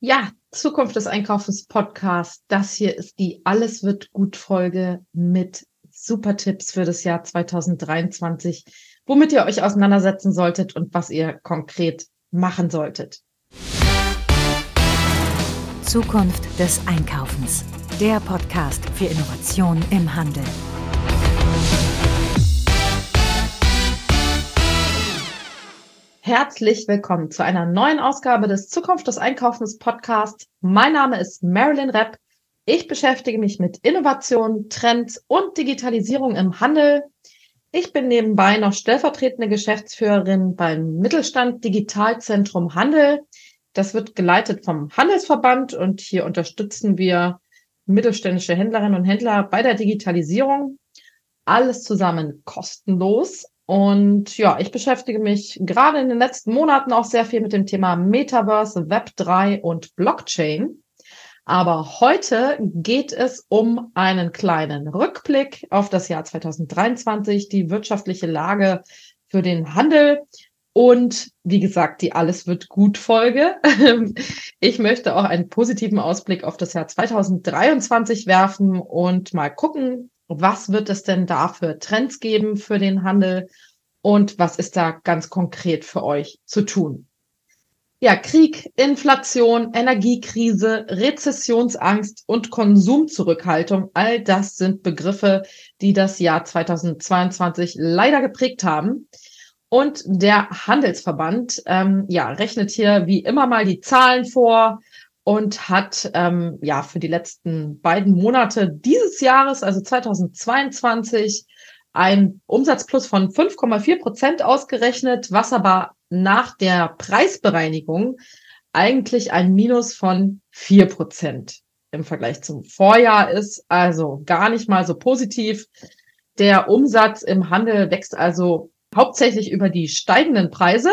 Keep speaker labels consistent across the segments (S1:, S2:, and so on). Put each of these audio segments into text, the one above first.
S1: Ja, Zukunft des Einkaufens Podcast. Das hier ist die Alles wird gut Folge mit super Tipps für das Jahr 2023, womit ihr euch auseinandersetzen solltet und was ihr konkret machen solltet.
S2: Zukunft des Einkaufens. Der Podcast für Innovation im Handel.
S1: Herzlich willkommen zu einer neuen Ausgabe des Zukunft des Einkaufens Podcasts. Mein Name ist Marilyn Repp. Ich beschäftige mich mit Innovation, Trends und Digitalisierung im Handel. Ich bin nebenbei noch stellvertretende Geschäftsführerin beim Mittelstand Digitalzentrum Handel. Das wird geleitet vom Handelsverband und hier unterstützen wir mittelständische Händlerinnen und Händler bei der Digitalisierung. Alles zusammen kostenlos und ja, ich beschäftige mich gerade in den letzten Monaten auch sehr viel mit dem Thema Metaverse, Web3 und Blockchain. Aber heute geht es um einen kleinen Rückblick auf das Jahr 2023, die wirtschaftliche Lage für den Handel und wie gesagt, die Alles wird gut Folge. Ich möchte auch einen positiven Ausblick auf das Jahr 2023 werfen und mal gucken, was wird es denn da für Trends geben für den Handel und was ist da ganz konkret für euch zu tun? Ja, Krieg, Inflation, Energiekrise, Rezessionsangst und Konsumzurückhaltung, all das sind Begriffe, die das Jahr 2022 leider geprägt haben. Und der Handelsverband ähm, ja, rechnet hier wie immer mal die Zahlen vor und hat ähm, ja für die letzten beiden Monate dieses Jahres, also 2022, ein Umsatzplus von 5,4 Prozent ausgerechnet, was aber nach der Preisbereinigung eigentlich ein Minus von 4 Prozent im Vergleich zum Vorjahr ist. Also gar nicht mal so positiv. Der Umsatz im Handel wächst also hauptsächlich über die steigenden Preise.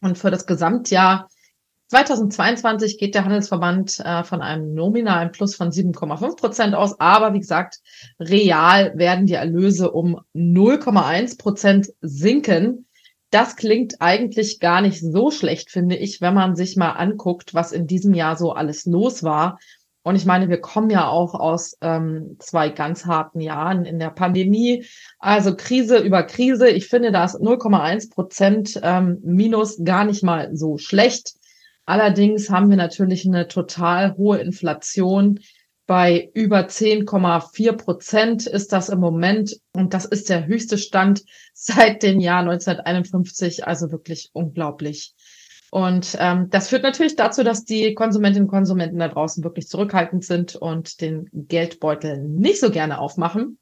S1: Und für das Gesamtjahr 2022 geht der Handelsverband äh, von einem nominalen Plus von 7,5 Prozent aus, aber wie gesagt, real werden die Erlöse um 0,1 Prozent sinken. Das klingt eigentlich gar nicht so schlecht, finde ich, wenn man sich mal anguckt, was in diesem Jahr so alles los war. Und ich meine, wir kommen ja auch aus ähm, zwei ganz harten Jahren in der Pandemie. Also Krise über Krise. Ich finde das 0,1 Prozent ähm, Minus gar nicht mal so schlecht. Allerdings haben wir natürlich eine total hohe Inflation. Bei über 10,4 Prozent ist das im Moment und das ist der höchste Stand seit dem Jahr 1951. Also wirklich unglaublich. Und ähm, das führt natürlich dazu, dass die Konsumentinnen und Konsumenten da draußen wirklich zurückhaltend sind und den Geldbeutel nicht so gerne aufmachen.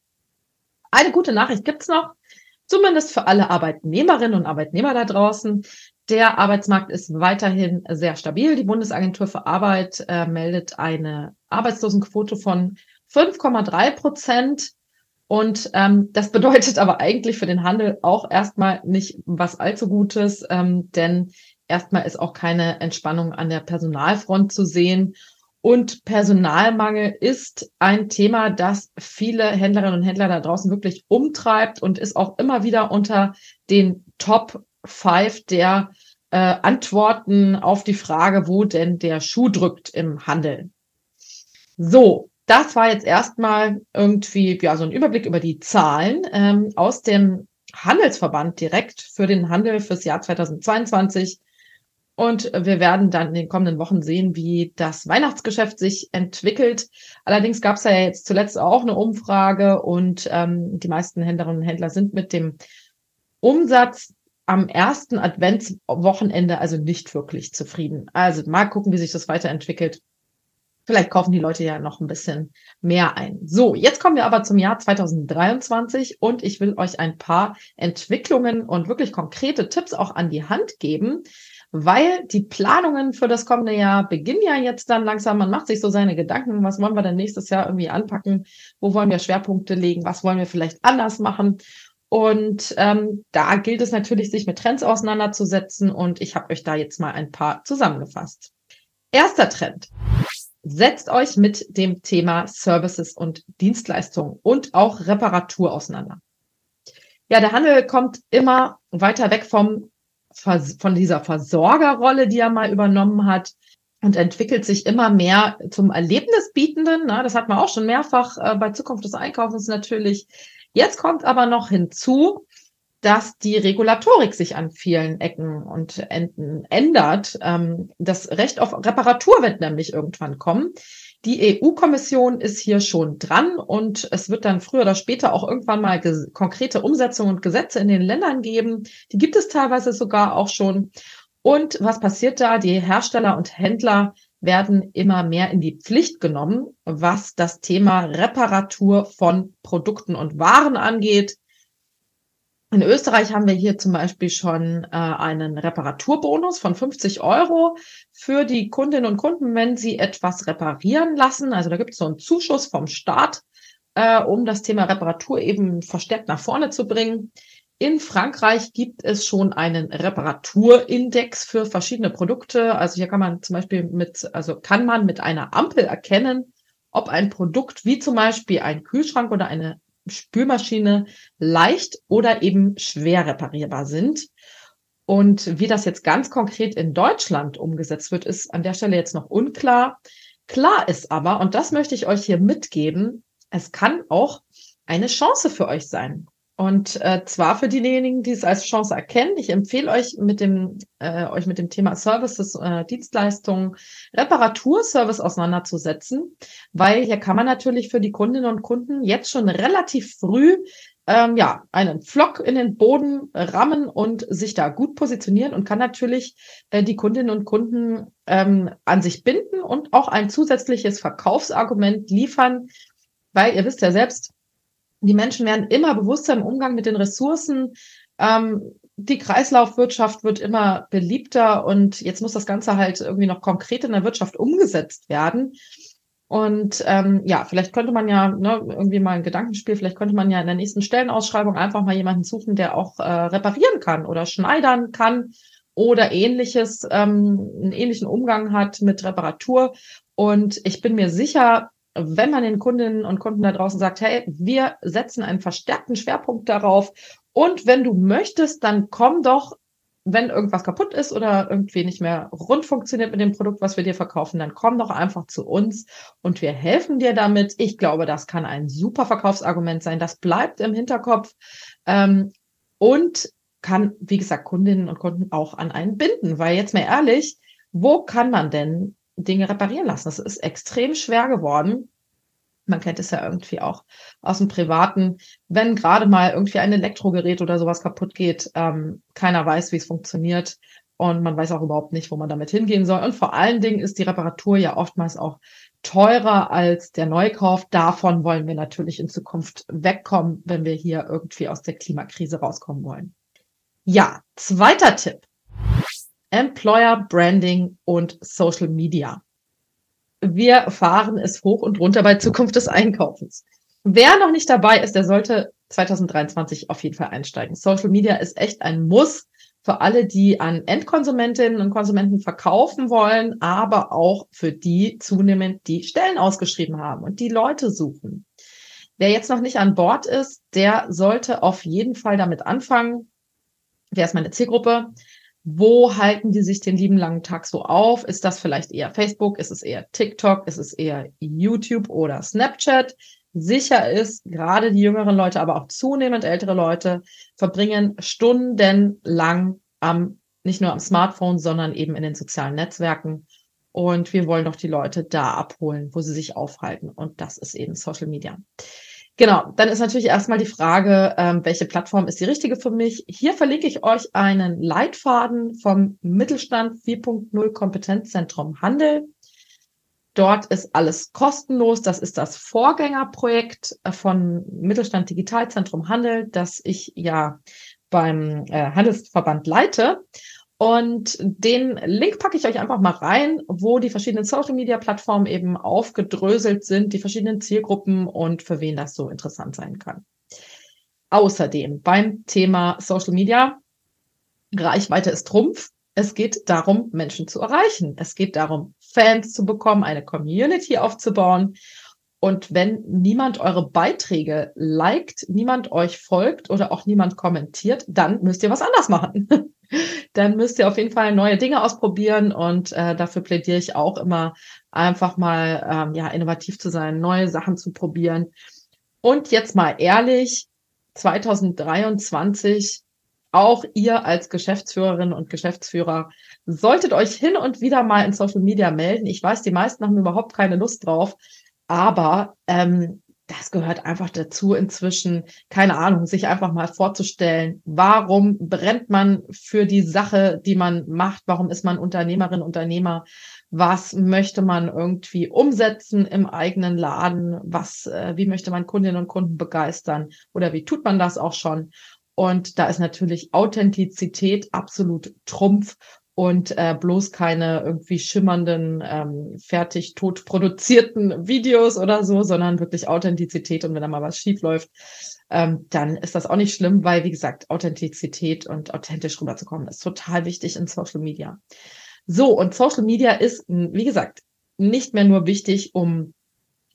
S1: Eine gute Nachricht gibt's noch, zumindest für alle Arbeitnehmerinnen und Arbeitnehmer da draußen. Der Arbeitsmarkt ist weiterhin sehr stabil. Die Bundesagentur für Arbeit äh, meldet eine Arbeitslosenquote von 5,3 Prozent. Und ähm, das bedeutet aber eigentlich für den Handel auch erstmal nicht was allzu Gutes, ähm, denn erstmal ist auch keine Entspannung an der Personalfront zu sehen. Und Personalmangel ist ein Thema, das viele Händlerinnen und Händler da draußen wirklich umtreibt und ist auch immer wieder unter den Top Five der äh, Antworten auf die Frage, wo denn der Schuh drückt im Handel. So, das war jetzt erstmal irgendwie ja so ein Überblick über die Zahlen ähm, aus dem Handelsverband direkt für den Handel fürs Jahr 2022. Und wir werden dann in den kommenden Wochen sehen, wie das Weihnachtsgeschäft sich entwickelt. Allerdings gab es ja jetzt zuletzt auch eine Umfrage und ähm, die meisten Händlerinnen und Händler sind mit dem Umsatz am ersten Adventswochenende also nicht wirklich zufrieden. Also mal gucken, wie sich das weiterentwickelt. Vielleicht kaufen die Leute ja noch ein bisschen mehr ein. So, jetzt kommen wir aber zum Jahr 2023 und ich will euch ein paar Entwicklungen und wirklich konkrete Tipps auch an die Hand geben, weil die Planungen für das kommende Jahr beginnen ja jetzt dann langsam. Man macht sich so seine Gedanken, was wollen wir denn nächstes Jahr irgendwie anpacken? Wo wollen wir Schwerpunkte legen? Was wollen wir vielleicht anders machen? Und ähm, da gilt es natürlich, sich mit Trends auseinanderzusetzen. Und ich habe euch da jetzt mal ein paar zusammengefasst. Erster Trend. Setzt euch mit dem Thema Services und Dienstleistungen und auch Reparatur auseinander. Ja, der Handel kommt immer weiter weg vom, von dieser Versorgerrolle, die er mal übernommen hat, und entwickelt sich immer mehr zum Erlebnisbietenden. Ne? Das hat man auch schon mehrfach äh, bei Zukunft des Einkaufens natürlich. Jetzt kommt aber noch hinzu, dass die Regulatorik sich an vielen Ecken und Enden ändert. Ähm, das Recht auf Reparatur wird nämlich irgendwann kommen. Die EU-Kommission ist hier schon dran und es wird dann früher oder später auch irgendwann mal konkrete Umsetzungen und Gesetze in den Ländern geben. Die gibt es teilweise sogar auch schon. Und was passiert da? Die Hersteller und Händler werden immer mehr in die Pflicht genommen, was das Thema Reparatur von Produkten und Waren angeht. In Österreich haben wir hier zum Beispiel schon äh, einen Reparaturbonus von 50 Euro für die Kundinnen und Kunden, wenn sie etwas reparieren lassen. Also da gibt es so einen Zuschuss vom Staat, äh, um das Thema Reparatur eben verstärkt nach vorne zu bringen. In Frankreich gibt es schon einen Reparaturindex für verschiedene Produkte. Also hier kann man zum Beispiel mit, also kann man mit einer Ampel erkennen, ob ein Produkt wie zum Beispiel ein Kühlschrank oder eine Spülmaschine leicht oder eben schwer reparierbar sind. Und wie das jetzt ganz konkret in Deutschland umgesetzt wird, ist an der Stelle jetzt noch unklar. Klar ist aber, und das möchte ich euch hier mitgeben, es kann auch eine Chance für euch sein. Und äh, zwar für diejenigen, die es als Chance erkennen. Ich empfehle euch mit dem äh, euch mit dem Thema Services, äh, Dienstleistungen, Reparaturservice auseinanderzusetzen, weil hier kann man natürlich für die Kundinnen und Kunden jetzt schon relativ früh ähm, ja einen Flock in den Boden rammen und sich da gut positionieren und kann natürlich äh, die Kundinnen und Kunden ähm, an sich binden und auch ein zusätzliches Verkaufsargument liefern, weil ihr wisst ja selbst die Menschen werden immer bewusster im Umgang mit den Ressourcen. Ähm, die Kreislaufwirtschaft wird immer beliebter und jetzt muss das Ganze halt irgendwie noch konkret in der Wirtschaft umgesetzt werden. Und ähm, ja, vielleicht könnte man ja ne, irgendwie mal ein Gedankenspiel, vielleicht könnte man ja in der nächsten Stellenausschreibung einfach mal jemanden suchen, der auch äh, reparieren kann oder schneidern kann oder ähnliches, ähm, einen ähnlichen Umgang hat mit Reparatur. Und ich bin mir sicher, wenn man den Kundinnen und Kunden da draußen sagt, hey, wir setzen einen verstärkten Schwerpunkt darauf und wenn du möchtest, dann komm doch, wenn irgendwas kaputt ist oder irgendwie nicht mehr rund funktioniert mit dem Produkt, was wir dir verkaufen, dann komm doch einfach zu uns und wir helfen dir damit. Ich glaube, das kann ein super Verkaufsargument sein. Das bleibt im Hinterkopf ähm, und kann, wie gesagt, Kundinnen und Kunden auch an einen binden, weil jetzt mal ehrlich, wo kann man denn Dinge reparieren lassen. Das ist extrem schwer geworden. Man kennt es ja irgendwie auch aus dem Privaten, wenn gerade mal irgendwie ein Elektrogerät oder sowas kaputt geht, ähm, keiner weiß, wie es funktioniert und man weiß auch überhaupt nicht, wo man damit hingehen soll. Und vor allen Dingen ist die Reparatur ja oftmals auch teurer als der Neukauf. Davon wollen wir natürlich in Zukunft wegkommen, wenn wir hier irgendwie aus der Klimakrise rauskommen wollen. Ja, zweiter Tipp. Employer Branding und Social Media. Wir fahren es hoch und runter bei Zukunft des Einkaufens. Wer noch nicht dabei ist, der sollte 2023 auf jeden Fall einsteigen. Social Media ist echt ein Muss für alle, die an Endkonsumentinnen und Konsumenten verkaufen wollen, aber auch für die zunehmend die Stellen ausgeschrieben haben und die Leute suchen. Wer jetzt noch nicht an Bord ist, der sollte auf jeden Fall damit anfangen. Wer ist meine Zielgruppe? Wo halten die sich den lieben langen Tag so auf? Ist das vielleicht eher Facebook? Ist es eher TikTok? Ist es eher YouTube oder Snapchat? Sicher ist, gerade die jüngeren Leute, aber auch zunehmend ältere Leute verbringen stundenlang am, nicht nur am Smartphone, sondern eben in den sozialen Netzwerken. Und wir wollen doch die Leute da abholen, wo sie sich aufhalten. Und das ist eben Social Media. Genau, dann ist natürlich erstmal die Frage, ähm, welche Plattform ist die richtige für mich? Hier verlinke ich euch einen Leitfaden vom Mittelstand 4.0 Kompetenzzentrum Handel. Dort ist alles kostenlos. Das ist das Vorgängerprojekt äh, von Mittelstand Digitalzentrum Handel, das ich ja beim äh, Handelsverband leite. Und den Link packe ich euch einfach mal rein, wo die verschiedenen Social Media Plattformen eben aufgedröselt sind, die verschiedenen Zielgruppen und für wen das so interessant sein kann. Außerdem beim Thema Social Media, Reichweite ist Trumpf. Es geht darum, Menschen zu erreichen. Es geht darum, Fans zu bekommen, eine Community aufzubauen. Und wenn niemand eure Beiträge liked, niemand euch folgt oder auch niemand kommentiert, dann müsst ihr was anders machen. dann müsst ihr auf jeden Fall neue Dinge ausprobieren und äh, dafür plädiere ich auch immer, einfach mal ähm, ja innovativ zu sein, neue Sachen zu probieren. Und jetzt mal ehrlich, 2023 auch ihr als Geschäftsführerin und Geschäftsführer solltet euch hin und wieder mal in Social Media melden. Ich weiß, die meisten haben überhaupt keine Lust drauf, aber ähm, das gehört einfach dazu inzwischen, keine Ahnung, sich einfach mal vorzustellen, warum brennt man für die Sache, die man macht, warum ist man Unternehmerin, Unternehmer, was möchte man irgendwie umsetzen im eigenen Laden, was, äh, wie möchte man Kundinnen und Kunden begeistern? Oder wie tut man das auch schon. Und da ist natürlich Authentizität absolut Trumpf und äh, bloß keine irgendwie schimmernden, ähm, fertig tot produzierten Videos oder so, sondern wirklich Authentizität. Und wenn da mal was schief läuft, ähm, dann ist das auch nicht schlimm, weil, wie gesagt, Authentizität und authentisch rüberzukommen ist total wichtig in Social Media. So, und Social Media ist, wie gesagt, nicht mehr nur wichtig, um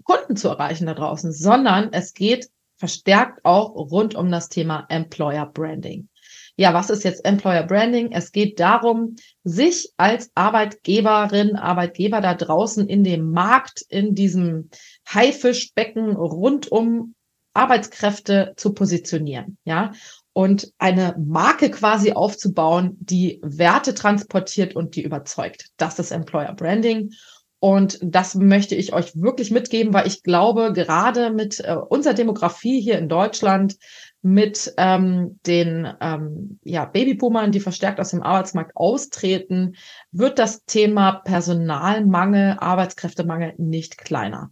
S1: Kunden zu erreichen da draußen, sondern es geht verstärkt auch rund um das Thema Employer Branding. Ja, was ist jetzt Employer Branding? Es geht darum, sich als Arbeitgeberin, Arbeitgeber da draußen in dem Markt, in diesem Haifischbecken rund um Arbeitskräfte zu positionieren, ja, und eine Marke quasi aufzubauen, die Werte transportiert und die überzeugt. Das ist Employer Branding. Und das möchte ich euch wirklich mitgeben, weil ich glaube, gerade mit äh, unserer Demografie hier in Deutschland, mit ähm, den ähm, ja, Babyboomern, die verstärkt aus dem Arbeitsmarkt austreten, wird das Thema Personalmangel, Arbeitskräftemangel nicht kleiner.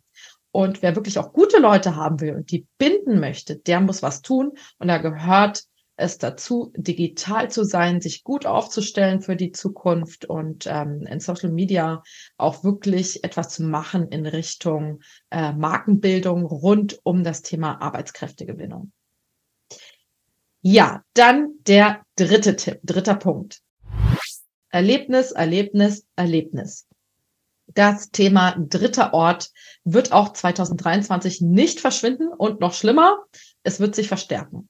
S1: Und wer wirklich auch gute Leute haben will und die binden möchte, der muss was tun. Und da gehört es dazu, digital zu sein, sich gut aufzustellen für die Zukunft und ähm, in Social Media auch wirklich etwas zu machen in Richtung äh, Markenbildung rund um das Thema Arbeitskräftegewinnung. Ja, dann der dritte Tipp, dritter Punkt. Erlebnis, Erlebnis, Erlebnis. Das Thema dritter Ort wird auch 2023 nicht verschwinden und noch schlimmer, es wird sich verstärken.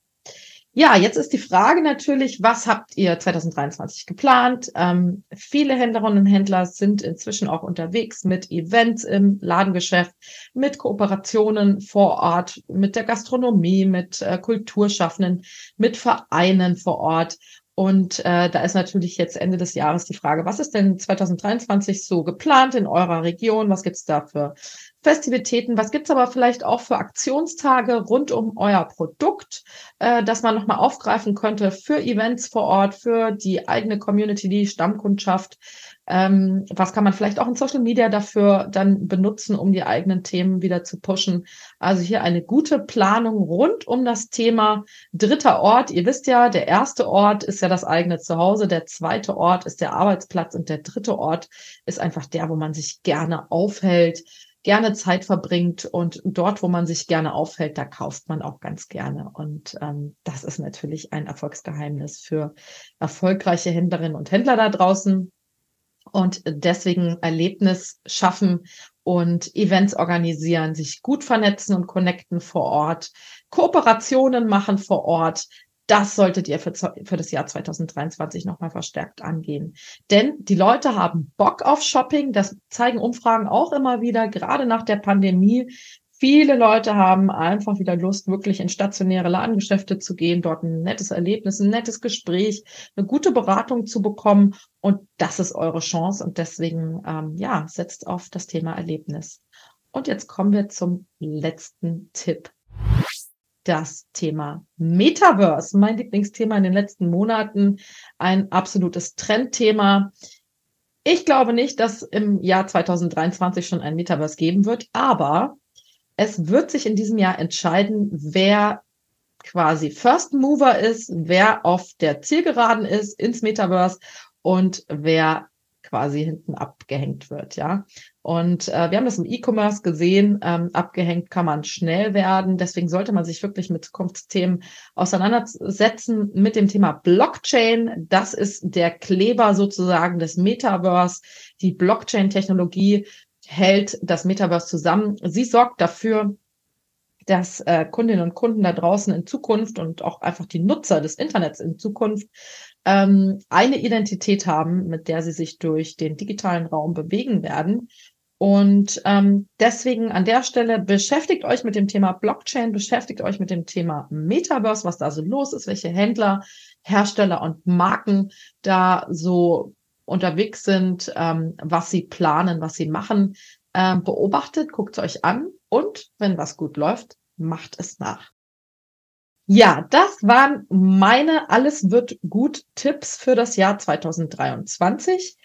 S1: Ja, jetzt ist die Frage natürlich, was habt ihr 2023 geplant? Ähm, viele Händlerinnen und Händler sind inzwischen auch unterwegs mit Events im Ladengeschäft, mit Kooperationen vor Ort, mit der Gastronomie, mit äh, Kulturschaffenden, mit Vereinen vor Ort. Und äh, da ist natürlich jetzt Ende des Jahres die Frage, was ist denn 2023 so geplant in eurer Region? Was gibt's da für Festivitäten? Was gibt's aber vielleicht auch für Aktionstage rund um euer Produkt, äh, dass man nochmal aufgreifen könnte für Events vor Ort, für die eigene Community, die Stammkundschaft? Ähm, was kann man vielleicht auch in Social Media dafür dann benutzen, um die eigenen Themen wieder zu pushen? Also hier eine gute Planung rund um das Thema dritter Ort. Ihr wisst ja, der erste Ort ist ja das eigene Zuhause, der zweite Ort ist der Arbeitsplatz und der dritte Ort ist einfach der, wo man sich gerne aufhält gerne Zeit verbringt und dort, wo man sich gerne aufhält, da kauft man auch ganz gerne. Und ähm, das ist natürlich ein Erfolgsgeheimnis für erfolgreiche Händlerinnen und Händler da draußen. Und deswegen Erlebnis schaffen und Events organisieren, sich gut vernetzen und connecten vor Ort, Kooperationen machen vor Ort, das solltet ihr für, für das Jahr 2023 nochmal verstärkt angehen. Denn die Leute haben Bock auf Shopping. Das zeigen Umfragen auch immer wieder, gerade nach der Pandemie. Viele Leute haben einfach wieder Lust, wirklich in stationäre Ladengeschäfte zu gehen, dort ein nettes Erlebnis, ein nettes Gespräch, eine gute Beratung zu bekommen. Und das ist eure Chance. Und deswegen, ähm, ja, setzt auf das Thema Erlebnis. Und jetzt kommen wir zum letzten Tipp das Thema Metaverse, mein Lieblingsthema in den letzten Monaten, ein absolutes Trendthema. Ich glaube nicht, dass im Jahr 2023 schon ein Metaverse geben wird, aber es wird sich in diesem Jahr entscheiden, wer quasi First Mover ist, wer auf der Zielgeraden ist ins Metaverse und wer quasi hinten abgehängt wird, ja. Und äh, wir haben das im E-Commerce gesehen, ähm, abgehängt kann man schnell werden. Deswegen sollte man sich wirklich mit Zukunftsthemen auseinandersetzen mit dem Thema Blockchain. Das ist der Kleber sozusagen des Metaverse. Die Blockchain-Technologie hält das Metaverse zusammen. Sie sorgt dafür, dass äh, Kundinnen und Kunden da draußen in Zukunft und auch einfach die Nutzer des Internets in Zukunft ähm, eine Identität haben, mit der sie sich durch den digitalen Raum bewegen werden. Und ähm, deswegen an der Stelle beschäftigt euch mit dem Thema Blockchain, beschäftigt euch mit dem Thema Metaverse, was da so los ist, welche Händler, Hersteller und Marken da so unterwegs sind, ähm, was sie planen, was sie machen. Ähm, beobachtet, guckt es euch an und wenn was gut läuft, macht es nach. Ja, das waren meine Alles wird gut Tipps für das Jahr 2023.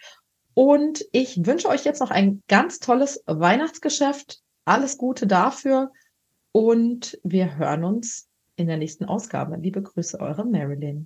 S1: Und ich wünsche euch jetzt noch ein ganz tolles Weihnachtsgeschäft. Alles Gute dafür. Und wir hören uns in der nächsten Ausgabe. Liebe Grüße, eure Marilyn.